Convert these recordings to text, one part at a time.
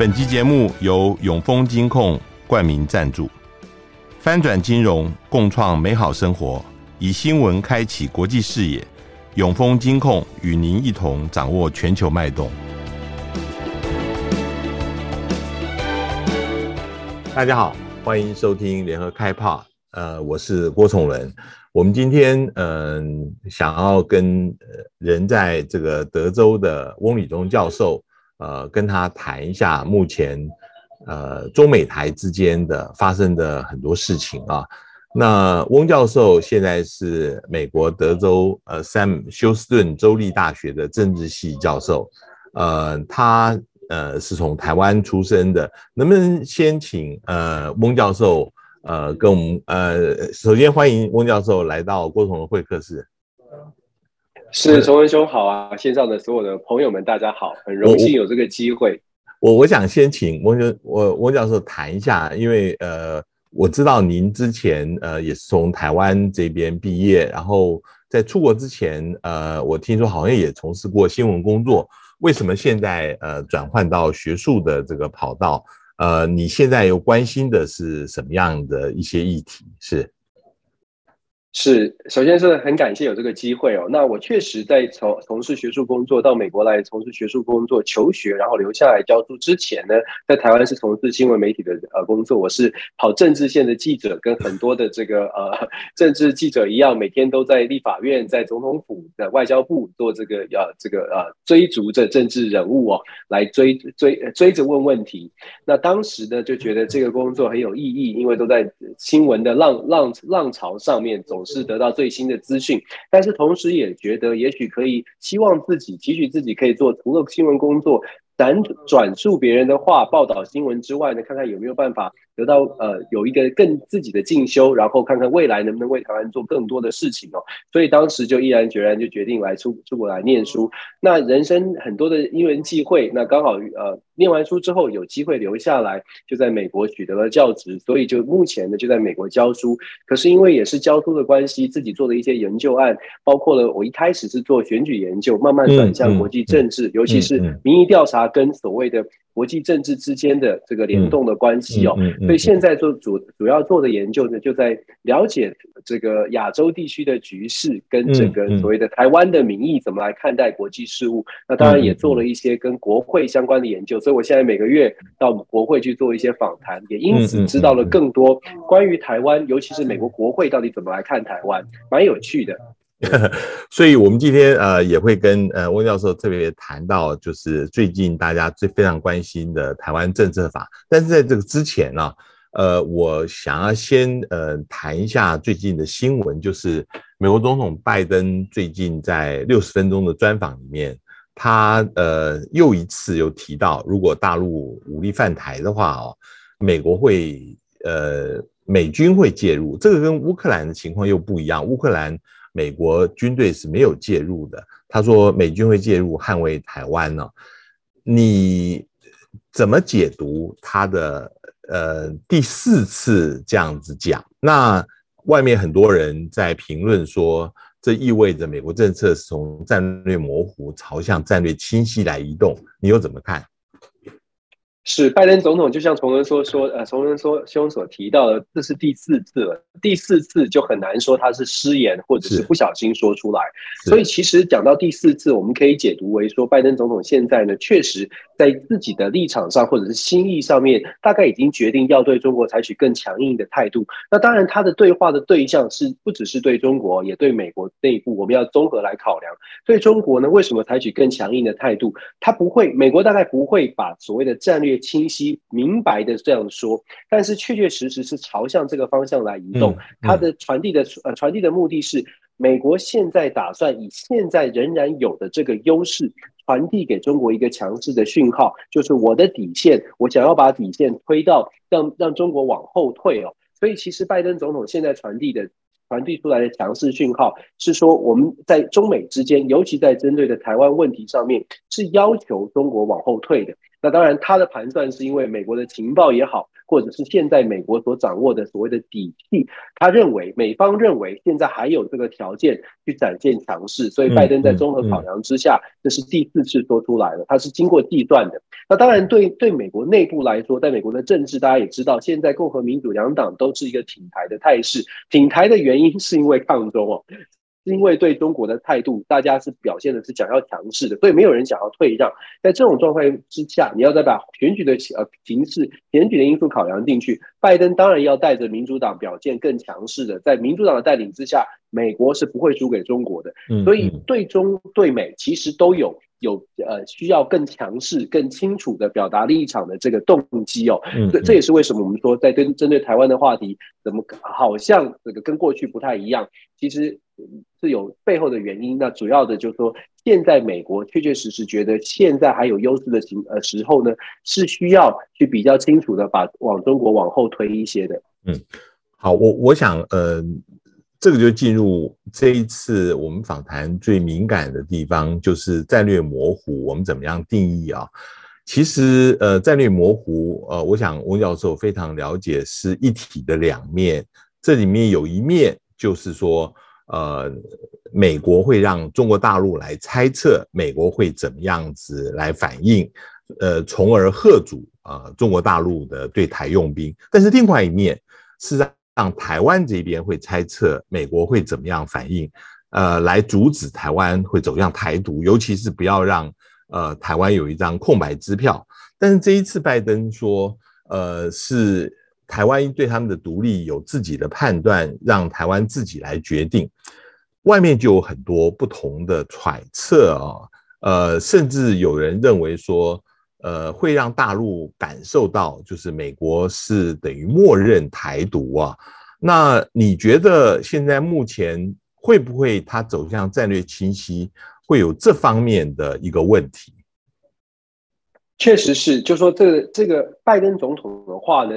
本集节目由永丰金控冠名赞助，翻转金融，共创美好生活，以新闻开启国际视野。永丰金控与您一同掌握全球脉动。大家好，欢迎收听联合开趴。呃，我是郭崇伦。我们今天嗯、想要跟人在这个德州的翁理忠教授。呃，跟他谈一下目前呃中美台之间的发生的很多事情啊。那翁教授现在是美国德州呃 Sam 休斯顿州立大学的政治系教授，呃，他呃是从台湾出生的。能不能先请呃翁教授呃跟我们呃首先欢迎翁教授来到郭崇的会客室。是崇文兄好啊！线上的所有的朋友们，大家好，很荣幸有这个机会。我我，想先请翁教我翁教授谈一下，因为呃，我知道您之前呃也是从台湾这边毕业，然后在出国之前呃，我听说好像也从事过新闻工作。为什么现在呃转换到学术的这个跑道？呃，你现在又关心的是什么样的一些议题？是？是，首先是很感谢有这个机会哦。那我确实在从从事学术工作，到美国来从事学术工作、求学，然后留下来教书之前呢，在台湾是从事新闻媒体的呃工作。我是跑政治线的记者，跟很多的这个呃政治记者一样，每天都在立法院、在总统府、在外交部做这个呃这个呃追逐着政治人物哦，来追追追着问问题。那当时呢，就觉得这个工作很有意义，因为都在新闻的浪浪浪潮上面走。总是得到最新的资讯，但是同时也觉得，也许可以希望自己，期许自己可以做除了新闻工作，转转述别人的话，报道新闻之外呢，看看有没有办法。得到呃有一个更自己的进修，然后看看未来能不能为台湾做更多的事情哦。所以当时就毅然决然就决定来出出国来念书。那人生很多的因缘际会，那刚好呃念完书之后有机会留下来，就在美国取得了教职，所以就目前呢就在美国教书。可是因为也是教书的关系，自己做的一些研究案，包括了我一开始是做选举研究，慢慢转向国际政治，尤其是民意调查跟所谓的。国际政治之间的这个联动的关系哦，所以现在做主主要做的研究呢，就在了解这个亚洲地区的局势跟整个所谓的台湾的民意怎么来看待国际事务。那当然也做了一些跟国会相关的研究，所以我现在每个月到国会去做一些访谈，也因此知道了更多关于台湾，尤其是美国国会到底怎么来看台湾，蛮有趣的。所以，我们今天呃也会跟呃翁教授特别谈到，就是最近大家最非常关心的台湾政策法。但是在这个之前呢，呃，我想要先呃谈一下最近的新闻，就是美国总统拜登最近在六十分钟的专访里面，他呃又一次又提到，如果大陆武力犯台的话哦，美国会呃美军会介入。这个跟乌克兰的情况又不一样，乌克兰。美国军队是没有介入的。他说美军会介入捍卫台湾呢？你怎么解读他的呃第四次这样子讲？那外面很多人在评论说，这意味着美国政策是从战略模糊朝向战略清晰来移动。你又怎么看？是拜登总统，就像崇文说说，呃，崇文说兄所提到的，这是第四次了。第四次就很难说他是失言或者是不小心说出来。所以其实讲到第四次，我们可以解读为说，拜登总统现在呢，确实在自己的立场上或者是心意上面，大概已经决定要对中国采取更强硬的态度。那当然，他的对话的对象是不只是对中国，也对美国内部，我们要综合来考量。对中国呢，为什么采取更强硬的态度？他不会，美国大概不会把所谓的战略。清晰明白的这样说，但是确确实实是朝向这个方向来移动。它的传递的呃传递的目的是，美国现在打算以现在仍然有的这个优势，传递给中国一个强势的讯号，就是我的底线，我想要把底线推到让让中国往后退哦。所以其实拜登总统现在传递的传递出来的强势讯号是说，我们在中美之间，尤其在针对的台湾问题上面，是要求中国往后退的。那当然，他的盘算是因为美国的情报也好，或者是现在美国所掌握的所谓的底气，他认为美方认为现在还有这个条件去展现强势，所以拜登在综合考量之下，这是第四次说出来了，他是经过计算的。那当然对对美国内部来说，在美国的政治，大家也知道，现在共和民主两党都是一个挺台的态势，挺台的原因是因为抗中哦。因为对中国的态度，大家是表现的是想要强势的，所以没有人想要退让。在这种状况之下，你要再把选举的呃形势、选举的因素考量进去，拜登当然要带着民主党表现更强势的，在民主党的带领之下，美国是不会输给中国的。所以对中对美其实都有。有呃需要更强势、更清楚的表达立场的这个动机哦，这这也是为什么我们说在针针对台湾的话题，怎么好像这个跟过去不太一样，其实是有背后的原因。那主要的就是说，现在美国确确实实觉得现在还有优势的情呃时候呢，是需要去比较清楚的把往中国往后推一些的。嗯，好，我我想呃。这个就进入这一次我们访谈最敏感的地方，就是战略模糊，我们怎么样定义啊？其实，呃，战略模糊，呃，我想翁教授非常了解，是一体的两面。这里面有一面就是说，呃，美国会让中国大陆来猜测美国会怎么样子来反应，呃，从而吓阻啊、中国大陆的对台用兵。但是另外一面是让。让台湾这边会猜测美国会怎么样反应，呃，来阻止台湾会走向台独，尤其是不要让呃台湾有一张空白支票。但是这一次拜登说，呃，是台湾对他们的独立有自己的判断，让台湾自己来决定。外面就有很多不同的揣测啊，呃，甚至有人认为说。呃，会让大陆感受到，就是美国是等于默认台独啊。那你觉得现在目前会不会它走向战略清晰，会有这方面的一个问题？确实是，就说这个这个拜登总统的话呢，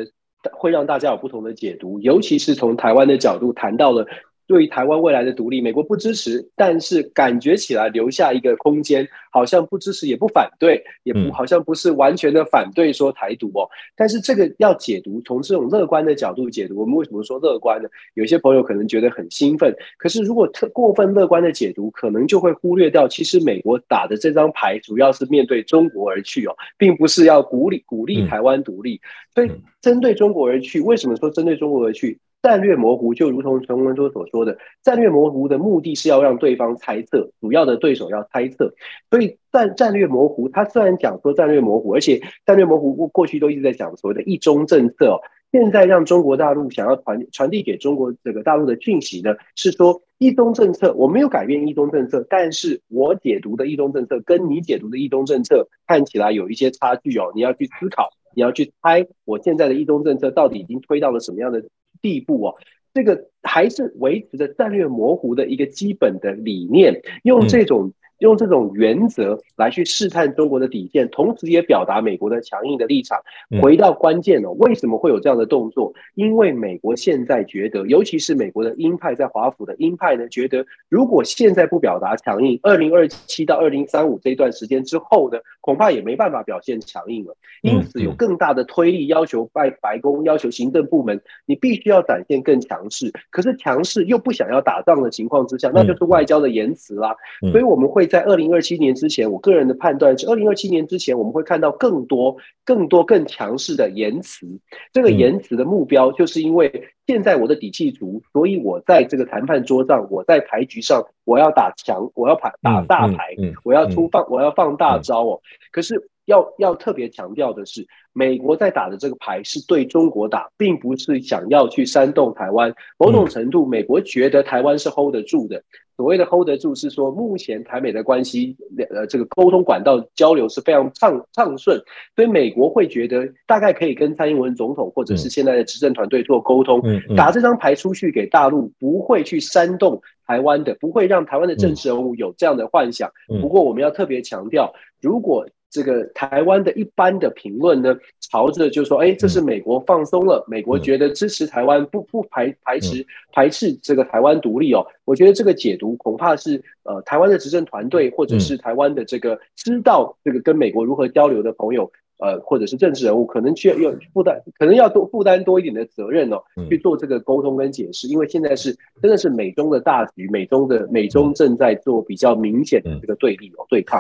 会让大家有不同的解读，尤其是从台湾的角度谈到了。对于台湾未来的独立，美国不支持，但是感觉起来留下一个空间，好像不支持也不反对，也不好像不是完全的反对说台独哦。但是这个要解读，从这种乐观的角度解读，我们为什么说乐观呢？有些朋友可能觉得很兴奋，可是如果特过分乐观的解读，可能就会忽略掉，其实美国打的这张牌主要是面对中国而去哦，并不是要鼓励鼓励台湾独立。所以针对中国而去，为什么说针对中国而去？战略模糊就如同陈文说所说的，战略模糊的目的是要让对方猜测，主要的对手要猜测。所以战战略模糊，他虽然讲说战略模糊，而且战略模糊过过去都一直在讲所谓的一中政策，现在让中国大陆想要传传递给中国这个大陆的讯息呢，是说一中政策我没有改变一中政策，但是我解读的一中政策跟你解读的一中政策看起来有一些差距哦，你要去思考，你要去猜我现在的一中政策到底已经推到了什么样的。地步哦，这个还是维持着战略模糊的一个基本的理念，用这种。用这种原则来去试探中国的底线，同时也表达美国的强硬的立场。回到关键哦，为什么会有这样的动作？因为美国现在觉得，尤其是美国的鹰派在华府的鹰派呢，觉得如果现在不表达强硬，二零二七到二零三五这一段时间之后呢，恐怕也没办法表现强硬了。因此，有更大的推力要求白白宫，要求行政部门，你必须要展现更强势。可是强势又不想要打仗的情况之下，那就是外交的言辞啦。所以我们会。在二零二七年之前，我个人的判断是，二零二七年之前我们会看到更多、更多、更强势的言辞。这个言辞的目标，就是因为现在我的底气足，所以我在这个谈判桌上，我在牌局上，我要打强，我要打打大牌，我要出放，我要放大招哦。可是要要特别强调的是，美国在打的这个牌是对中国打，并不是想要去煽动台湾。某种程度，美国觉得台湾是 hold 得住的。所谓的 hold 得住，是说目前台美的关系，呃，这个沟通管道交流是非常畅畅顺，所以美国会觉得大概可以跟蔡英文总统或者是现在的执政团队做沟通，打这张牌出去给大陆，不会去煽动台湾的，不会让台湾的政治人物有这样的幻想。不过我们要特别强调，如果这个台湾的一般的评论呢，朝着就说，哎，这是美国放松了，美国觉得支持台湾，不不排排斥排斥这个台湾独立哦。我觉得这个解读恐怕是呃，台湾的执政团队或者是台湾的这个知道这个跟美国如何交流的朋友呃，或者是政治人物，可能需要有负担，可能要多负担多一点的责任哦，去做这个沟通跟解释，因为现在是真的是美中的大局，美中的美中正在做比较明显的这个对立哦，对抗。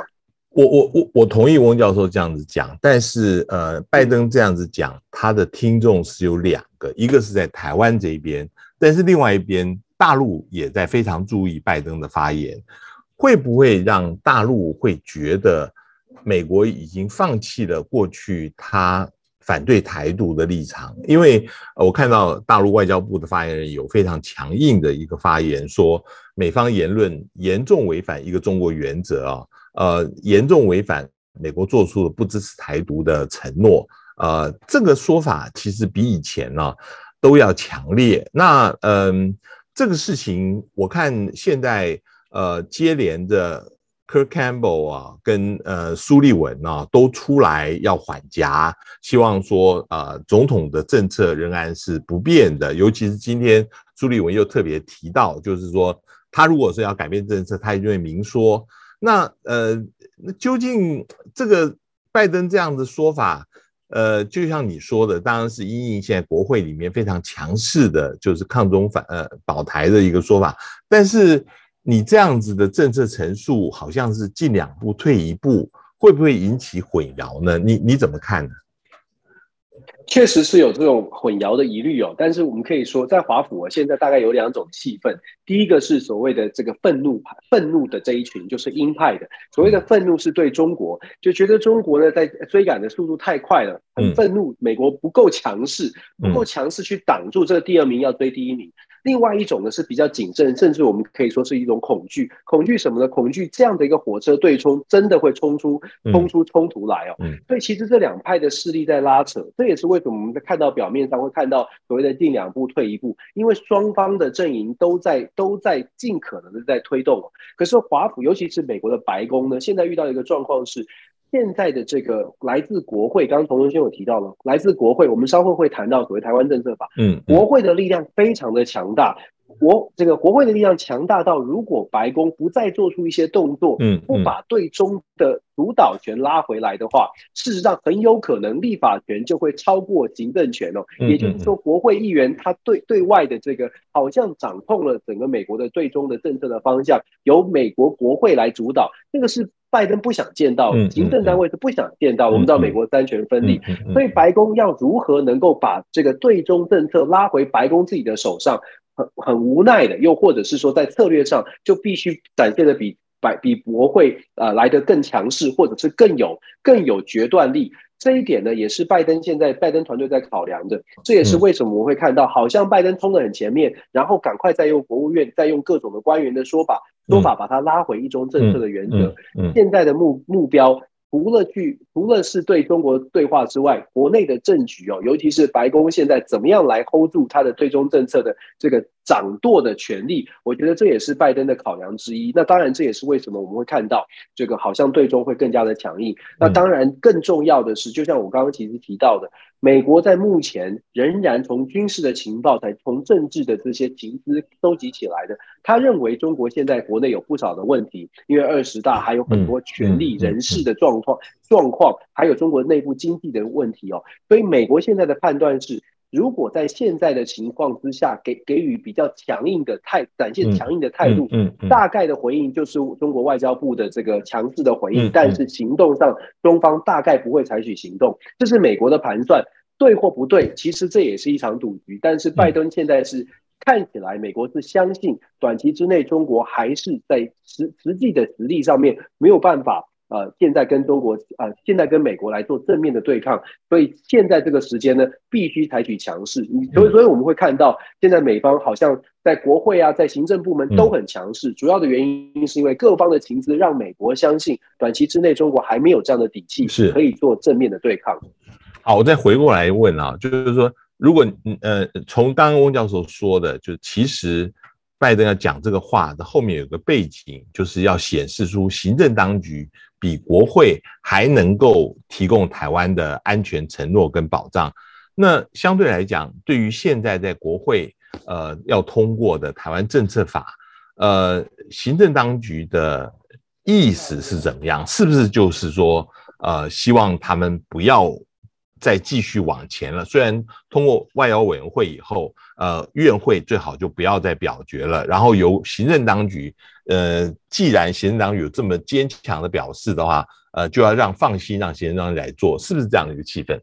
我我我我同意翁教授这样子讲，但是呃，拜登这样子讲，他的听众是有两个，一个是在台湾这边，但是另外一边大陆也在非常注意拜登的发言，会不会让大陆会觉得？美国已经放弃了过去他反对台独的立场，因为我看到大陆外交部的发言人有非常强硬的一个发言，说美方言论严重违反一个中国原则啊，呃，严重违反美国做出的不支持台独的承诺，呃，这个说法其实比以前呢都要强烈。那嗯，这个事情我看现在呃接连的。Kirk Campbell 啊，跟呃苏利文啊都出来要缓颊，希望说呃总统的政策仍然是不变的。尤其是今天苏立文又特别提到，就是说他如果是要改变政策，他一定会明说。那呃，那究竟这个拜登这样的说法，呃，就像你说的，当然是因应现在国会里面非常强势的，就是抗中反呃保台的一个说法，但是。你这样子的政策陈述，好像是进两步退一步，会不会引起混淆呢？你你怎么看呢？确实是有这种混淆的疑虑哦，但是我们可以说，在华府啊，现在大概有两种气氛。第一个是所谓的这个愤怒派，愤怒的这一群就是鹰派的。所谓的愤怒是对中国，就觉得中国呢在追赶的速度太快了，很愤怒，美国不够强势，不够强势去挡住这个第二名要追第一名。另外一种呢是比较谨慎，甚至我们可以说是一种恐惧。恐惧什么呢？恐惧这样的一个火车对冲真的会冲出冲出冲突来哦。所以其实这两派的势力在拉扯，这也是为什么我们在看到表面上会看到所谓的进两步退一步，因为双方的阵营都在都在尽可能的在推动。可是华府，尤其是美国的白宫呢，现在遇到一个状况是。现在的这个来自国会，刚刚童文先有提到了，来自国会，我们稍后会谈到所谓台湾政策法。嗯，国会的力量非常的强大，国这个国会的力量强大到，如果白宫不再做出一些动作，嗯，不把对中的主导权拉回来的话，事实上很有可能立法权就会超过行政权哦。也就是说，国会议员他对对外的这个好像掌控了整个美国的最终的政策的方向，由美国国会来主导，这个是。拜登不想见到，行政单位是不想见到。我们知道美国三权分立，所以白宫要如何能够把这个对中政策拉回白宫自己的手上，很很无奈的，又或者是说在策略上就必须展现的比百比国会呃来得更强势，或者是更有更有决断力。这一点呢，也是拜登现在拜登团队在考量的。这也是为什么我们会看到，好像拜登冲得很前面，然后赶快再用国务院再用各种的官员的说法。说法把它拉回一中政策的原则，现在的目目标除了去除了是对中国对话之外，国内的政局哦，尤其是白宫现在怎么样来 hold 住他的最终政策的这个掌舵的权利，我觉得这也是拜登的考量之一。那当然，这也是为什么我们会看到这个好像对中会更加的强硬。那当然，更重要的是，就像我刚刚其实提到的。美国在目前仍然从军事的情报，才从政治的这些情资收集起来的。他认为中国现在国内有不少的问题，因为二十大还有很多权力人士的状况状况，还有中国内部经济的问题哦。所以美国现在的判断是。如果在现在的情况之下给给予比较强硬的态，展现强硬的态度，嗯，大概的回应就是中国外交部的这个强势的回应，但是行动上中方大概不会采取行动，这是美国的盘算，对或不对，其实这也是一场赌局。但是拜登现在是看起来，美国是相信短期之内中国还是在实实际的实力上面没有办法。呃，现在跟中国，呃，现在跟美国来做正面的对抗，所以现在这个时间呢，必须采取强势。所以，所以我们会看到，现在美方好像在国会啊，在行政部门都很强势。主要的原因是因为各方的情资让美国相信，短期之内中国还没有这样的底气，是可以做正面的对抗。好，我再回过来问啊，就是说，如果呃，从刚刚翁教授说的，就其实。拜登要讲这个话的后面有个背景，就是要显示出行政当局比国会还能够提供台湾的安全承诺跟保障。那相对来讲，对于现在在国会呃要通过的台湾政策法，呃，行政当局的意思是怎么样？是不是就是说，呃，希望他们不要再继续往前了。虽然通过外交委员会以后，呃，院会最好就不要再表决了，然后由行政当局，呃，既然行政当局有这么坚强的表示的话，呃，就要让放心让行政当局来做，是不是这样的一个气氛？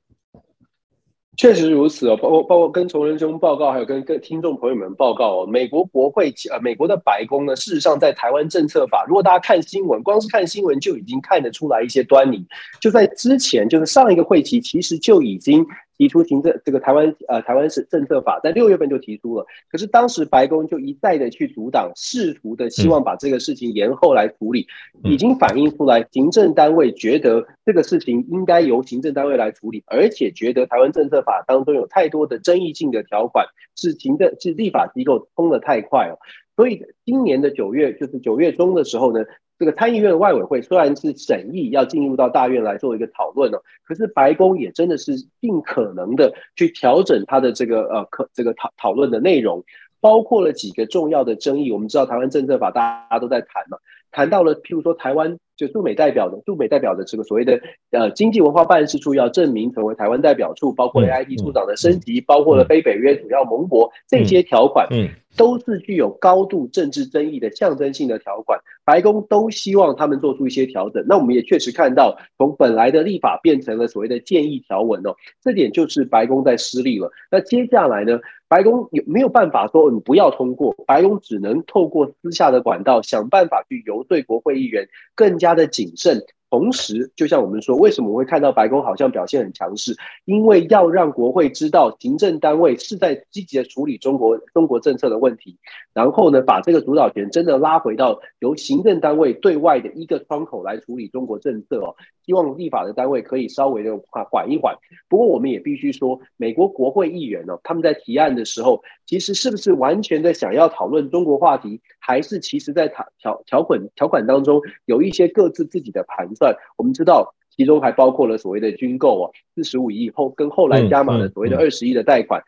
确实如此哦，包括包括跟崇仁兄报告，还有跟各听众朋友们报告哦，美国国会呃，美国的白宫呢，事实上在台湾政策法，如果大家看新闻，光是看新闻就已经看得出来一些端倪，就在之前，就是上一个会期，其实就已经。提出行政这个台湾呃台湾是政策法，在六月份就提出了，可是当时白宫就一再的去阻挡，试图的希望把这个事情延后来处理，已经反映出来行政单位觉得这个事情应该由行政单位来处理，而且觉得台湾政策法当中有太多的争议性的条款，是行政是立法机构通的太快了，所以今年的九月就是九月中的时候呢。这个参议院外委会虽然是审议要进入到大院来做一个讨论哦，可是白宫也真的是尽可能的去调整它的这个呃可这个讨讨论的内容，包括了几个重要的争议。我们知道台湾政策法大家都在谈嘛，谈到了譬如说台湾就驻美代表的驻美代表的这个所谓的呃经济文化办事处要证明成为台湾代表处，包括 AIT 处长的升级，包括了非北约主要盟国这些条款。嗯。都是具有高度政治争议的象征性的条款，白宫都希望他们做出一些调整。那我们也确实看到，从本来的立法变成了所谓的建议条文哦，这点就是白宫在失利了。那接下来呢，白宫有没有办法说你不要通过？白宫只能透过私下的管道想办法去游说国会议员更加他的谨慎。同时，就像我们说，为什么我会看到白宫好像表现很强势？因为要让国会知道，行政单位是在积极的处理中国中国政策的问题，然后呢，把这个主导权真的拉回到由行政单位对外的一个窗口来处理中国政策哦。希望立法的单位可以稍微的缓缓一缓。不过，我们也必须说，美国国会议员哦，他们在提案的时候，其实是不是完全的想要讨论中国话题，还是其实在条条条款条款当中有一些各自自己的盘算？我们知道，其中还包括了所谓的军购哦，四十五亿后跟后来加码的所谓的二十亿的贷款。嗯，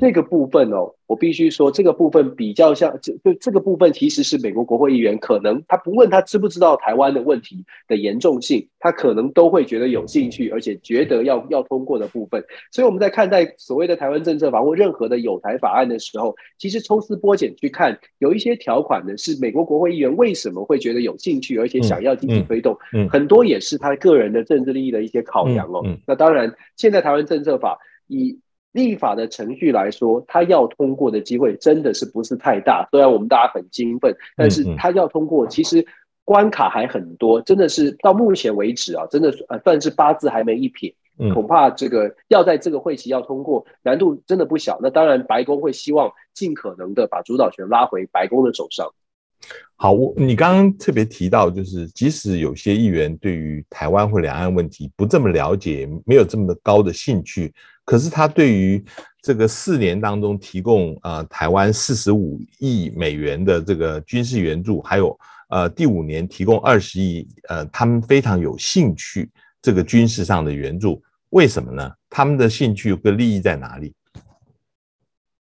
这个部分哦，我必须说，这个部分比较像，这就这个部分其实是美国国会议员可能他不问他知不知道台湾的问题的严重性，他可能都会觉得有兴趣，而且觉得要要通过的部分。所以我们在看待所谓的台湾政策法或任何的有台法案的时候，其实抽丝剥茧去看，有一些条款呢是美国国会议员为什么会觉得有兴趣，而且想要积极推动，很多也是他个人的政治利益的一些考量哦。那当然，现在台湾政策法以立法的程序来说，他要通过的机会真的是不是太大。虽然我们大家很兴奋，但是他要通过，其实关卡还很多。真的是到目前为止啊，真的呃算是八字还没一撇。恐怕这个要在这个会期要通过，难度真的不小。那当然，白宫会希望尽可能的把主导权拉回白宫的手上。好，我你刚刚特别提到，就是即使有些议员对于台湾或两岸问题不这么了解，没有这么高的兴趣。可是他对于这个四年当中提供呃台湾四十五亿美元的这个军事援助，还有呃第五年提供二十亿，呃他们非常有兴趣这个军事上的援助，为什么呢？他们的兴趣跟利益在哪里？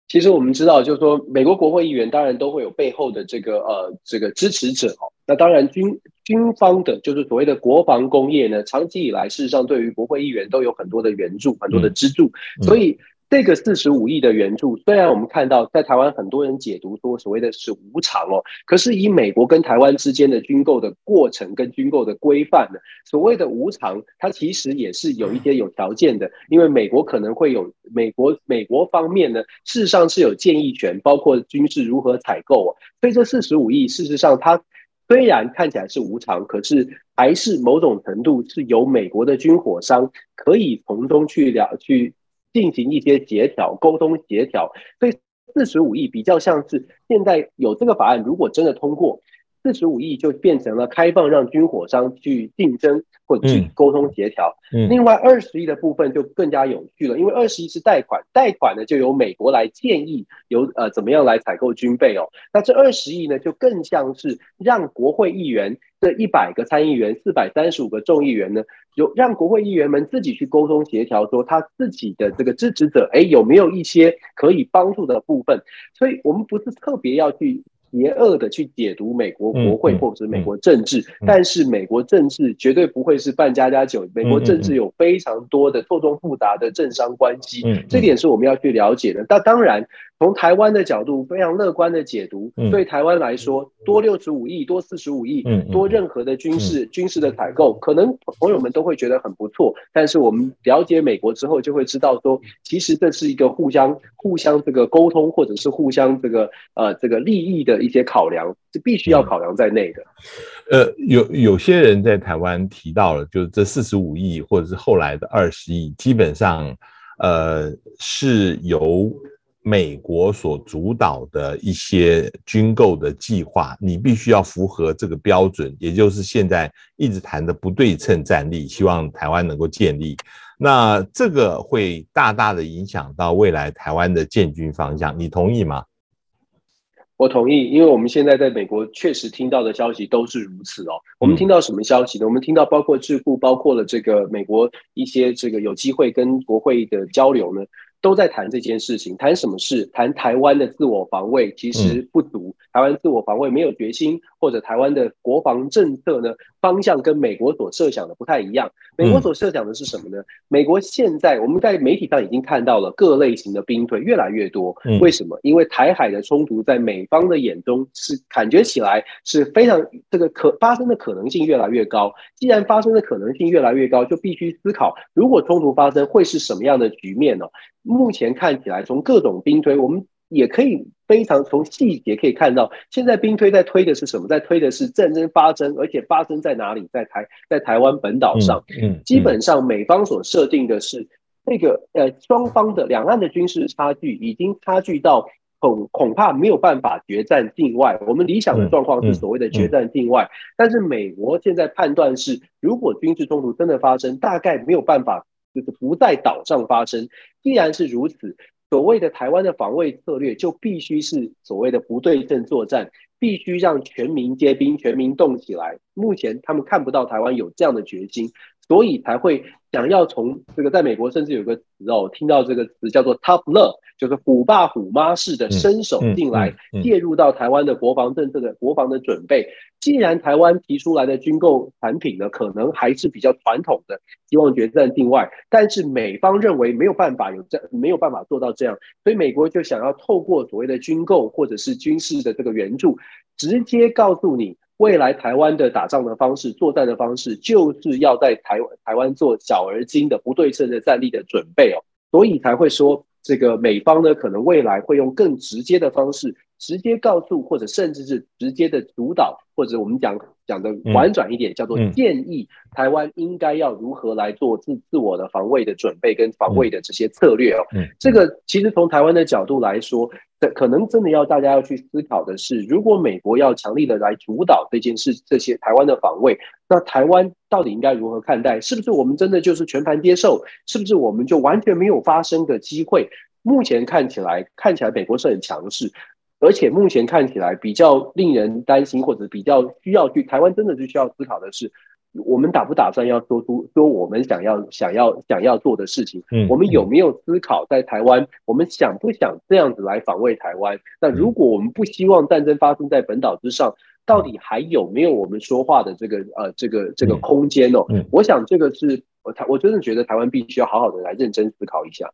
其实我们知道，就是说美国国会议员当然都会有背后的这个呃这个支持者哦。那当然军军方的，就是所谓的国防工业呢，长期以来事实上对于国会议员都有很多的援助，很多的资助，所以。这个四十五亿的援助，虽然我们看到在台湾很多人解读说所谓的是无偿哦，可是以美国跟台湾之间的军购的过程跟军购的规范呢，所谓的无偿，它其实也是有一些有条件的，因为美国可能会有美国美国方面呢，事实上是有建议权，包括军事如何采购哦，所以这四十五亿事实上它虽然看起来是无偿，可是还是某种程度是由美国的军火商可以从中去了去。进行一些协调、沟通、协调，所以四十五亿比较像是现在有这个法案，如果真的通过，四十五亿就变成了开放，让军火商去竞争或者去沟通协调。嗯嗯、另外二十亿的部分就更加有趣了，因为二十亿是贷款，贷款呢就由美国来建议由呃怎么样来采购军备哦。那这二十亿呢就更像是让国会议员。这一百个参议员，四百三十五个众议员呢，有让国会议员们自己去沟通协调，说他自己的这个支持者，哎，有没有一些可以帮助的部分？所以，我们不是特别要去邪恶的去解读美国国会或者是美国政治，但是美国政治绝对不会是半家家酒。美国政治有非常多的错综复杂的政商关系，这点是我们要去了解的。但当然，从台湾的角度非常乐观的解读，对台湾来说，多六十五亿、多四十五亿、多任何的军事军事的采购，可能朋友们都会觉得很不错。但是我们了解美国之后，就会知道说，其实这是一个互相互相这个沟通，或者是互相这个呃这个利益的一些考量，是必须要考量在内的。呃，有有些人在台湾提到了，就是这四十五亿或者是后来的二十亿，基本上呃是由。美国所主导的一些军购的计划，你必须要符合这个标准，也就是现在一直谈的不对称战力，希望台湾能够建立。那这个会大大的影响到未来台湾的建军方向，你同意吗？我同意，因为我们现在在美国确实听到的消息都是如此哦。我们听到什么消息呢？我们听到包括智库，包括了这个美国一些这个有机会跟国会的交流呢。都在谈这件事情，谈什么事？谈台湾的自我防卫其实不足，台湾自我防卫没有决心，或者台湾的国防政策呢，方向跟美国所设想的不太一样。美国所设想的是什么呢？美国现在我们在媒体上已经看到了各类型的兵推越来越多。为什么？因为台海的冲突在美方的眼中是感觉起来是非常这个可发生的可能性越来越高。既然发生的可能性越来越高，就必须思考，如果冲突发生会是什么样的局面呢？目前看起来，从各种兵推，我们也可以非常从细节可以看到，现在兵推在推的是什么？在推的是战争发生，而且发生在哪里？在台，在台湾本岛上。嗯，嗯，基本上美方所设定的是，那个呃，双方的两岸的军事差距已经差距到恐恐怕没有办法决战境外。我们理想的状况是所谓的决战境外，但是美国现在判断是，如果军事冲突真的发生，大概没有办法。就是不在岛上发生。既然是如此，所谓的台湾的防卫策略就必须是所谓的不对称作战，必须让全民皆兵，全民动起来。目前他们看不到台湾有这样的决心，所以才会想要从这个，在美国甚至有个词哦，听到这个词叫做 “tough love”，就是虎爸虎妈式的伸手进来，介入到台湾的国防政策的国防的准备。既然台湾提出来的军购产品呢，可能还是比较传统的，希望决战境外，但是美方认为没有办法有这没有办法做到这样，所以美国就想要透过所谓的军购或者是军事的这个援助，直接告诉你。未来台湾的打仗的方式、作战的方式，就是要在台湾台湾做小而精的不对称的战力的准备哦，所以才会说这个美方呢，可能未来会用更直接的方式，直接告诉或者甚至是直接的主导，或者我们讲。讲的婉转一点，叫做建议台湾应该要如何来做自自我的防卫的准备跟防卫的这些策略哦。这个其实从台湾的角度来说，可能真的要大家要去思考的是，如果美国要强力的来主导这件事，这些台湾的防卫，那台湾到底应该如何看待？是不是我们真的就是全盘接受？是不是我们就完全没有发声的机会？目前看起来，看起来美国是很强势。而且目前看起来比较令人担心，或者比较需要去台湾，真的是需要思考的是，我们打不打算要说出说我们想要想要想要做的事情？嗯，我们有没有思考在台湾，我们想不想这样子来防卫台湾？那如果我们不希望战争发生在本岛之上，到底还有没有我们说话的这个呃这个这个空间哦？嗯，我想这个是我台我真的觉得台湾必须要好好的来认真思考一下。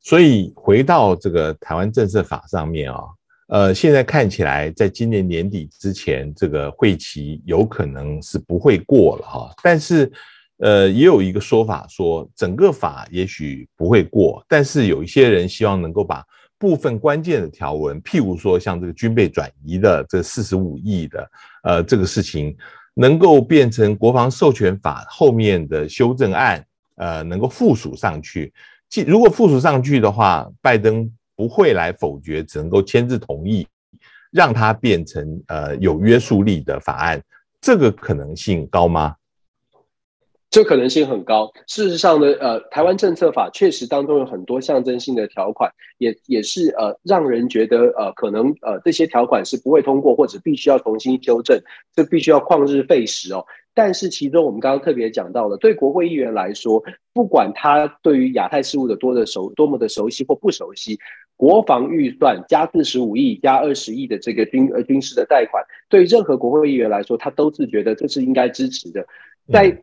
所以回到这个台湾政策法上面啊，呃，现在看起来，在今年年底之前，这个会期有可能是不会过了哈。但是，呃，也有一个说法说，整个法也许不会过，但是有一些人希望能够把部分关键的条文，譬如说像这个军备转移的这四十五亿的，呃，这个事情能够变成国防授权法后面的修正案，呃，能够附属上去。即如果附属上去的话，拜登不会来否决，只能够签字同意，让它变成呃有约束力的法案，这个可能性高吗？这可能性很高。事实上呢，呃，台湾政策法确实当中有很多象征性的条款，也也是呃让人觉得呃可能呃这些条款是不会通过，或者必须要重新修正，这必须要旷日费时哦。但是其中我们刚刚特别讲到了，对国会议员来说，不管他对于亚太事务的多的熟多么的熟悉或不熟悉，国防预算加四十五亿加二十亿的这个军呃军事的贷款，对任何国会议员来说，他都是觉得这是应该支持的。在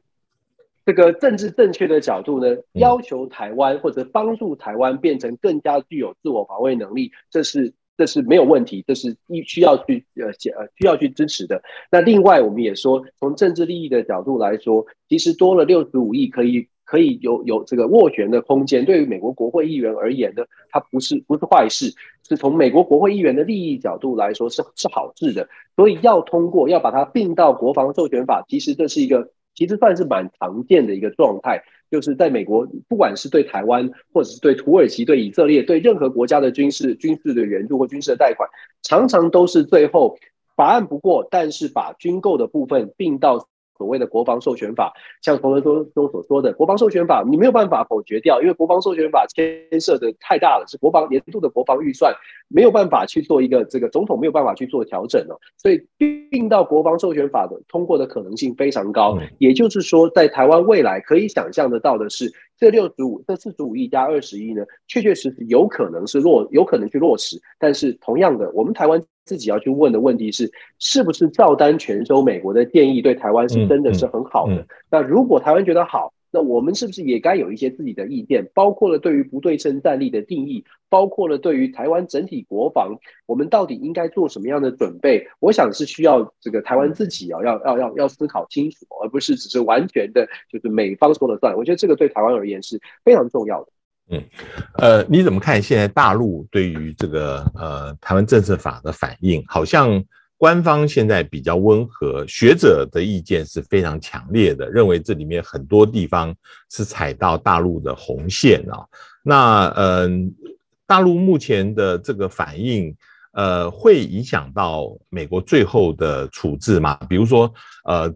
这个政治正确的角度呢，要求台湾或者帮助台湾变成更加具有自我防卫能力，这是这是没有问题，这是必需要去呃呃需要去支持的。那另外我们也说，从政治利益的角度来说，其实多了六十五亿可以。可以有有这个斡旋的空间，对于美国国会议员而言呢，它不是不是坏事，是从美国国会议员的利益角度来说是是好事的，所以要通过要把它并到国防授权法，其实这是一个其实算是蛮常见的一个状态，就是在美国不管是对台湾或者是对土耳其、对以色列、对任何国家的军事军事的援助或军事的贷款，常常都是最后法案不过，但是把军购的部分并到。所谓的国防授权法，像冯德中所说的国防授权法，你没有办法否决掉，因为国防授权法牵涉的太大了，是国防年度的国防预算，没有办法去做一个这个总统没有办法去做调整哦，所以并到国防授权法的通过的可能性非常高。也就是说，在台湾未来可以想象得到的是，这六十五、这四十五亿加二十亿呢，确确实实有可能是落，有可能去落实。但是同样的，我们台湾。自己要去问的问题是，是不是照单全收美国的建议对台湾是真的是很好的？那如果台湾觉得好，那我们是不是也该有一些自己的意见？包括了对于不对称战力的定义，包括了对于台湾整体国防，我们到底应该做什么样的准备？我想是需要这个台湾自己啊，要要要要思考清楚，而不是只是完全的就是美方说了算。我觉得这个对台湾而言是非常重要的。嗯，呃，你怎么看现在大陆对于这个呃台湾政策法的反应？好像官方现在比较温和，学者的意见是非常强烈的，认为这里面很多地方是踩到大陆的红线啊。那嗯、大陆目前的这个反应，呃，会影响到美国最后的处置吗？比如说，呃，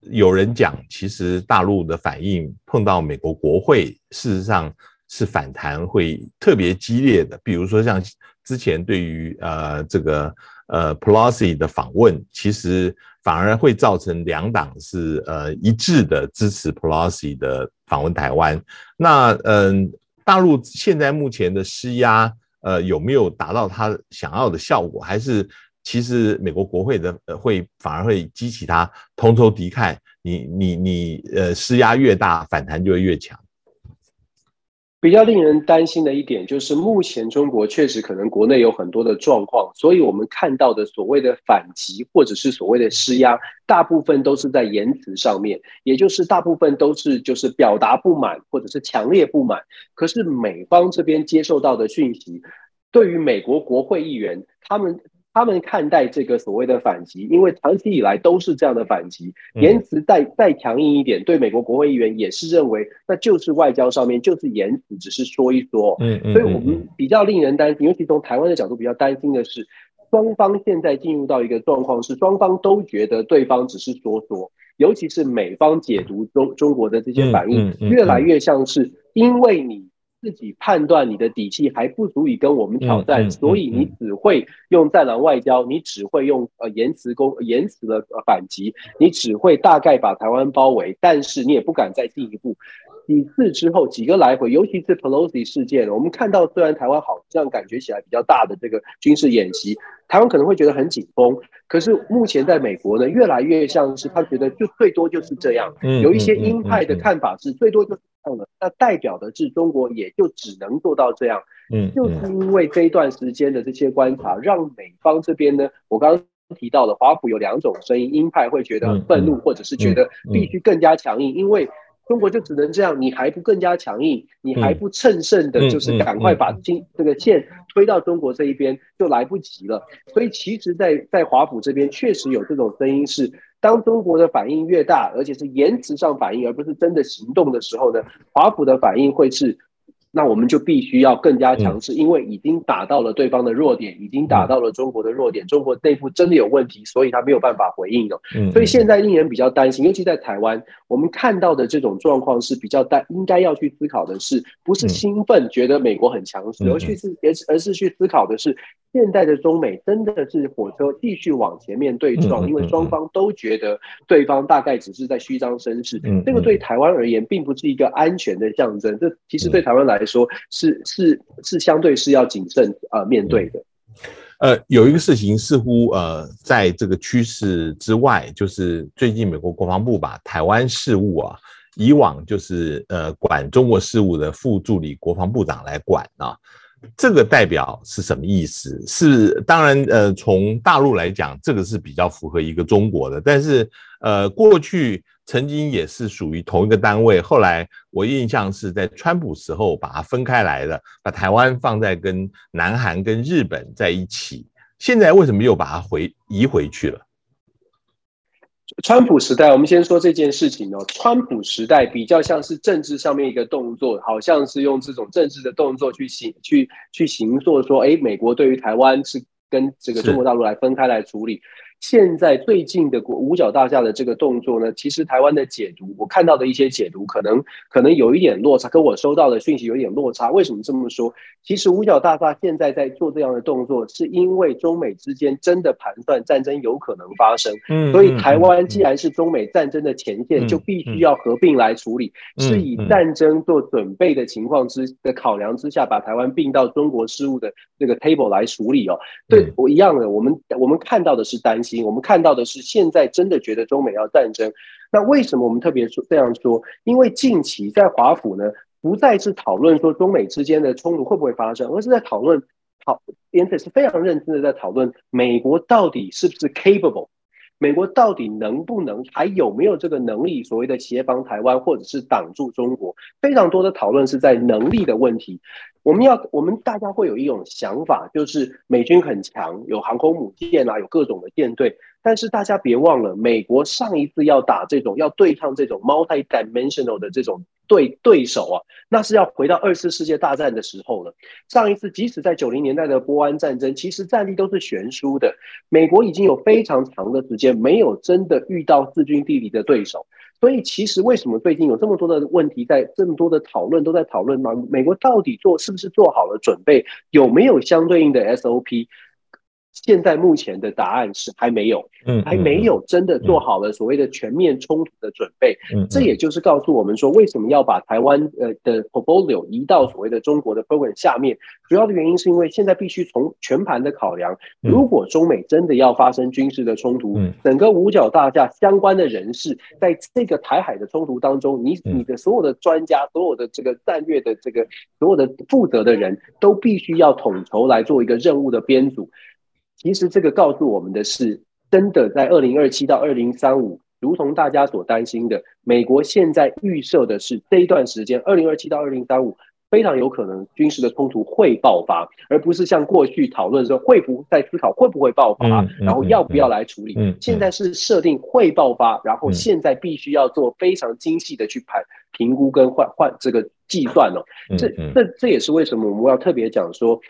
有人讲，其实大陆的反应碰到美国国会，事实上。是反弹会特别激烈的，比如说像之前对于呃这个呃 Pelosi 的访问，其实反而会造成两党是呃一致的支持 Pelosi 的访问台湾。那嗯、大陆现在目前的施压，呃有没有达到他想要的效果？还是其实美国国会的呃会反而会激起他同仇敌忾？你你你呃施压越大，反弹就会越强。比较令人担心的一点就是，目前中国确实可能国内有很多的状况，所以我们看到的所谓的反击或者是所谓的施压，大部分都是在言辞上面，也就是大部分都是就是表达不满或者是强烈不满。可是美方这边接受到的讯息，对于美国国会议员他们。他们看待这个所谓的反击，因为长期以来都是这样的反击，言辞再再强硬一点，对美国国会议员也是认为那就是外交上面就是言辞，只是说一说。嗯嗯。所以我们比较令人担心，尤其从台湾的角度比较担心的是，双方现在进入到一个状况是，双方都觉得对方只是说说，尤其是美方解读中中国的这些反应，越来越像是因为你。自己判断你的底气还不足以跟我们挑战，所以你只会用战狼外交，你只会用呃言辞攻言辞的反击，你只会大概把台湾包围，但是你也不敢再进一步。几次之后，几个来回，尤其是 Pelosi 事件，我们看到虽然台湾好像感觉起来比较大的这个军事演习，台湾可能会觉得很紧绷，可是目前在美国呢，越来越像是他觉得就最多就是这样，有一些鹰派的看法是最多就是这样了。那代表的是中国也就只能做到这样，嗯，就是因为这一段时间的这些观察，让美方这边呢，我刚刚提到的华府有两种声音，鹰派会觉得很愤怒，或者是觉得必须更加强硬，因为中国就只能这样，你还不更加强硬，你还不趁胜的，就是赶快把经这个线推到中国这一边，就来不及了。所以其实在，在在华府这边确实有这种声音是。当中国的反应越大，而且是言辞上反应，而不是真的行动的时候呢，华府的反应会是。那我们就必须要更加强势，因为已经打到了对方的弱点，已经打到了中国的弱点。中国内部真的有问题，所以他没有办法回应的。所以现在令人比较担心，尤其在台湾，我们看到的这种状况是比较担，应该要去思考的是，不是兴奋觉得美国很强势，而去是而而是去思考的是，现在的中美真的是火车继续往前面对撞，因为双方都觉得对方大概只是在虚张声势。这个对台湾而言，并不是一个安全的象征。这其实对台湾来。来说是是是相对是要谨慎、呃、面对的。呃，有一个事情似乎呃，在这个趋势之外，就是最近美国国防部把台湾事务啊，以往就是呃管中国事务的副助理国防部长来管啊，这个代表是什么意思？是当然呃，从大陆来讲，这个是比较符合一个中国的，但是呃，过去。曾经也是属于同一个单位，后来我印象是在川普时候把它分开来的，把台湾放在跟南韩跟日本在一起。现在为什么又把它回移回去了？川普时代，我们先说这件事情哦。川普时代比较像是政治上面一个动作，好像是用这种政治的动作去行去去行作，说哎，美国对于台湾是跟这个中国大陆来分开来处理。现在最近的五角大厦的这个动作呢，其实台湾的解读，我看到的一些解读，可能可能有一点落差，跟我收到的讯息有一点落差。为什么这么说？其实五角大厦现在在做这样的动作，是因为中美之间真的盘算战争有可能发生。嗯，所以台湾既然是中美战争的前线，就必须要合并来处理，是以战争做准备的情况之的考量之下，把台湾并到中国事务的这个 table 来处理哦。对我一样的，我们我们看到的是担心。我们看到的是，现在真的觉得中美要战争。那为什么我们特别说这样说？因为近期在华府呢，不再是讨论说中美之间的冲突会不会发生，而是在讨论，好，而且是非常认真的在讨论美国到底是不是 capable，美国到底能不能，还有没有这个能力，所谓的协防台湾或者是挡住中国。非常多的讨论是在能力的问题。我们要，我们大家会有一种想法，就是美军很强，有航空母舰啊，有各种的舰队。但是大家别忘了，美国上一次要打这种，要对抗这种 multi-dimensional 的这种对对手啊，那是要回到二次世界大战的时候了。上一次，即使在九零年代的波湾战争，其实战力都是悬殊的。美国已经有非常长的时间没有真的遇到势均力敌的对手。所以，其实为什么最近有这么多的问题，在这么多的讨论都在讨论吗？美国到底做是不是做好了准备？有没有相对应的 SOP？现在目前的答案是还没有，嗯，还没有真的做好了所谓的全面冲突的准备。嗯，这也就是告诉我们说，为什么要把台湾呃的 portfolio 移到所谓的中国的 program 下面？主要的原因是因为现在必须从全盘的考量，如果中美真的要发生军事的冲突，整个五角大厦相关的人士在这个台海的冲突当中，你你的所有的专家、所有的这个战略的这个所有的负责的人都必须要统筹来做一个任务的编组。其实这个告诉我们的是，真的在二零二七到二零三五，如同大家所担心的，美国现在预设的是这一段时间，二零二七到二零三五，非常有可能军事的冲突会爆发，而不是像过去讨论说会不在思考会不会爆发，然后要不要来处理。现在是设定会爆发，然后现在必须要做非常精细的去排评估跟换换这个计算哦。这这这也是为什么我们要特别讲说。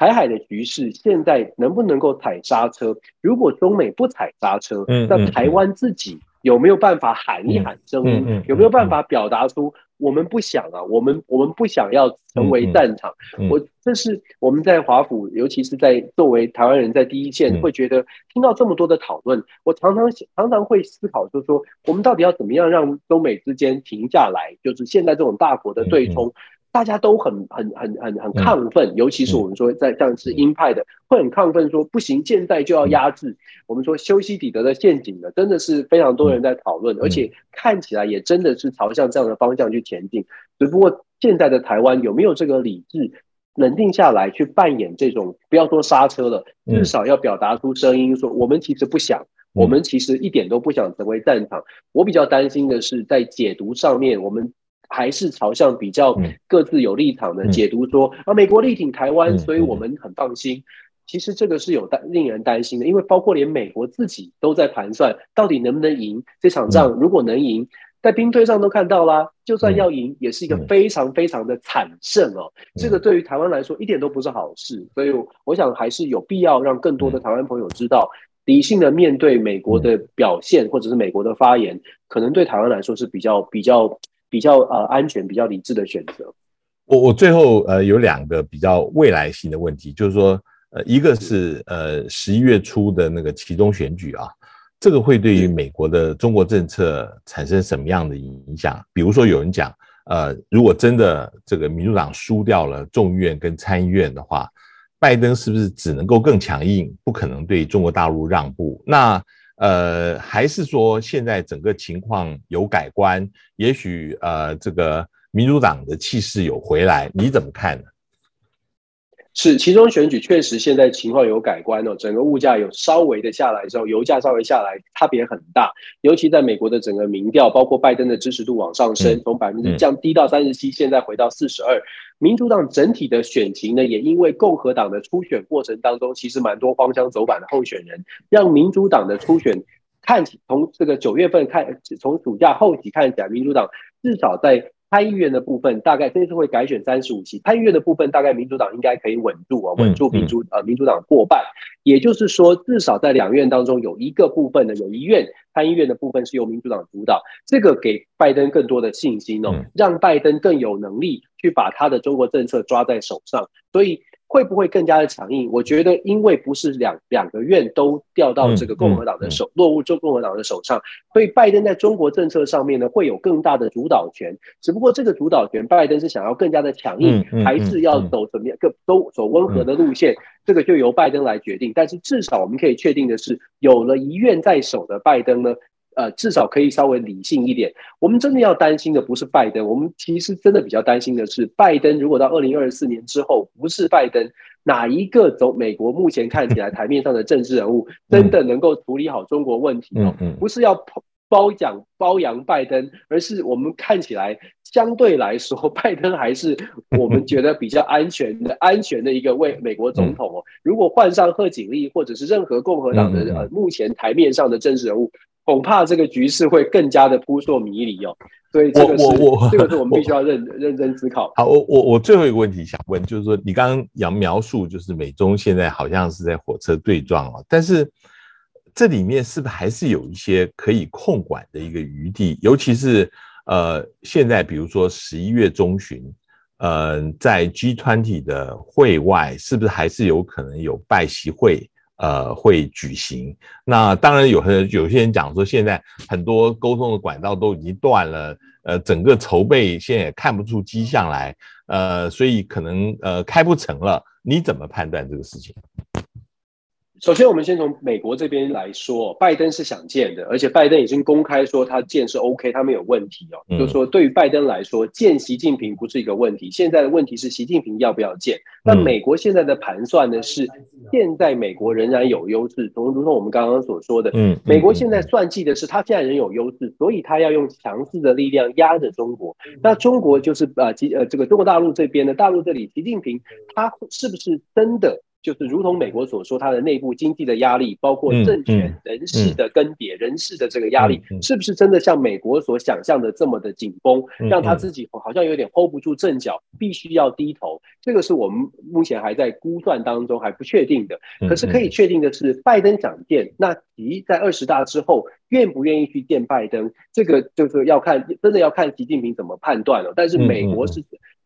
台海的局势现在能不能够踩刹车？如果中美不踩刹车，那台湾自己有没有办法喊一喊声音？有没有办法表达出我们不想啊？我们我们不想要成为战场。我这是我们在华府，尤其是在作为台湾人在第一线，会觉得听到这么多的讨论，我常常常常会思考，就是说我们到底要怎么样让中美之间停下来？就是现在这种大国的对冲。大家都很很很很很亢奋，尤其是我们说在像是鹰派的，会很亢奋，说不行，现在就要压制。我们说修昔底德的陷阱呢，真的是非常多人在讨论，而且看起来也真的是朝向这样的方向去前进。只不过现在的台湾有没有这个理智，冷静下来去扮演这种，不要说刹车了，至少要表达出声音，说我们其实不想，我们其实一点都不想成为战场。我比较担心的是在解读上面，我们。还是朝向比较各自有立场的解读说，说啊，美国力挺台湾，所以我们很放心。其实这个是有担令人担心的，因为包括连美国自己都在盘算，到底能不能赢这场仗。如果能赢，在兵推上都看到啦，就算要赢，也是一个非常非常的惨胜哦。这个对于台湾来说一点都不是好事，所以我想还是有必要让更多的台湾朋友知道，理性的面对美国的表现或者是美国的发言，可能对台湾来说是比较比较。比较呃安全、比较理智的选择。我我最后呃有两个比较未来性的问题，就是说呃一个是呃十一月初的那个其中选举啊，这个会对于美国的中国政策产生什么样的影响？比如说有人讲呃，如果真的这个民主党输掉了众议院跟参议院的话，拜登是不是只能够更强硬，不可能对中国大陆让步？那呃，还是说现在整个情况有改观？也许呃，这个民主党的气势有回来，你怎么看呢？是，其中选举确实现在情况有改观哦，整个物价有稍微的下来之后，油价稍微下来，差别很大。尤其在美国的整个民调，包括拜登的支持度往上升，从百分之降低到三十七，现在回到四十二。民主党整体的选情呢，也因为共和党的初选过程当中，其实蛮多荒腔走板的候选人，让民主党的初选看起从这个九月份看，从暑假后期看起来，民主党至少在。参议院的部分大概这次会改选三十五席，参议院的部分大概民主党应该可以稳住啊，稳住民主呃民主党过半，也就是说至少在两院当中有一个部分呢，有一院参议院的部分是由民主党主导，这个给拜登更多的信心哦，让拜登更有能力去把他的中国政策抓在手上，所以。会不会更加的强硬？我觉得，因为不是两两个院都掉到这个共和党的手，落入中共和党的手上，所以拜登在中国政策上面呢，会有更大的主导权。只不过这个主导权，拜登是想要更加的强硬，还是要走怎么样，更都走温和的路线，这个就由拜登来决定。但是至少我们可以确定的是，有了一院在手的拜登呢。呃，至少可以稍微理性一点。我们真的要担心的不是拜登，我们其实真的比较担心的是，拜登如果到二零二四年之后不是拜登，哪一个走美国目前看起来台面上的政治人物，真的能够处理好中国问题哦？不是要褒奖褒扬拜登，而是我们看起来相对来说，拜登还是我们觉得比较安全的、安全的一个位美国总统哦。如果换上贺锦丽或者是任何共和党的呃目前台面上的政治人物。恐怕这个局势会更加的扑朔迷离哦，所以这个是我我这个是我们必须要认认真思考。好，我我我最后一个问题想问，就是说你刚刚讲描述，就是美中现在好像是在火车对撞哦，但是这里面是不是还是有一些可以控管的一个余地？尤其是呃，现在比如说十一月中旬，呃，在 G20 的会外，是不是还是有可能有拜习会？呃，会举行。那当然，有些有些人讲说，现在很多沟通的管道都已经断了，呃，整个筹备现在也看不出迹象来，呃，所以可能呃开不成了。你怎么判断这个事情？首先，我们先从美国这边来说，拜登是想建的，而且拜登已经公开说他建是 OK，他没有问题哦。就是说，对于拜登来说，建习近平不是一个问题。现在的问题是习近平要不要建？那美国现在的盘算呢？是现在美国仍然有优势，同如同我们刚刚所说的，嗯，美国现在算计的是他现在仍有优势，所以他要用强势的力量压着中国。那中国就是呃，呃，这个中国大陆这边呢，大陆这里，习近平他是不是真的？就是如同美国所说，它的内部经济的压力，包括政权人事的更迭、人事的这个压力，是不是真的像美国所想象的这么的紧绷，让他自己好像有点 hold 不住阵脚，必须要低头？这个是我们目前还在估算当中，还不确定的。可是可以确定的是，拜登想见，那习在二十大之后愿不愿意去见拜登，这个就是要看，真的要看习近平怎么判断了。但是美国是。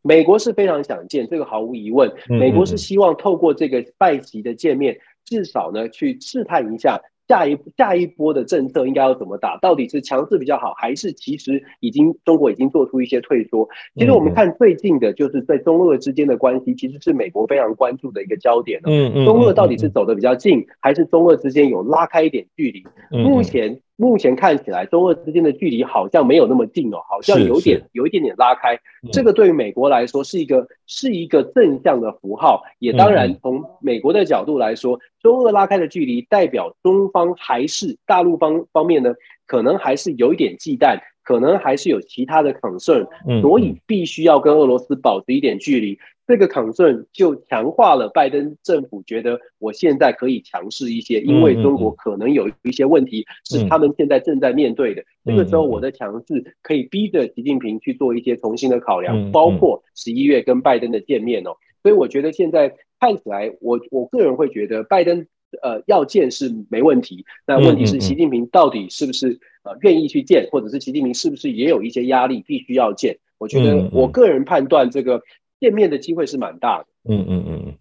美国是非常想见，这个毫无疑问。美国是希望透过这个拜习的见面，至少呢去试探一下下一下一波的政策应该要怎么打，到底是强势比较好，还是其实已经中国已经做出一些退缩？其实我们看最近的，就是在中俄之间的关系，其实是美国非常关注的一个焦点。中俄到底是走得比较近，还是中俄之间有拉开一点距离？目前。目前看起来，中俄之间的距离好像没有那么近哦，好像有点有一点点拉开。这个对于美国来说是一个是一个正向的符号，也当然从美国的角度来说，中俄拉开的距离代表中方还是大陆方方面呢，可能还是有一点忌惮，可能还是有其他的 concern，所以必须要跟俄罗斯保持一点距离。这个 concern 就强化了拜登政府觉得我现在可以强势一些，因为中国可能有一些问题是他们现在正在面对的。这个时候我的强势可以逼着习近平去做一些重新的考量，包括十一月跟拜登的见面哦。所以我觉得现在看起来，我我个人会觉得拜登呃要见是没问题，那问题是习近平到底是不是呃愿意去见，或者是习近平是不是也有一些压力必须要见？我觉得我个人判断这个。见面的机会是蛮大的。嗯嗯嗯，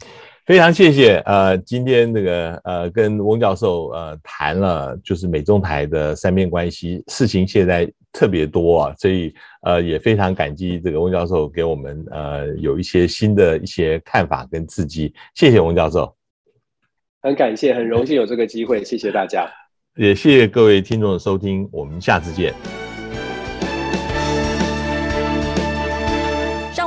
非常谢谢。呃，今天这个呃，跟翁教授呃谈了，就是美中台的三边关系，事情现在特别多啊，所以呃也非常感激这个翁教授给我们呃有一些新的一些看法跟刺激。谢谢翁教授，很感谢，很荣幸有这个机会，谢谢大家，也谢谢各位听众的收听，我们下次见。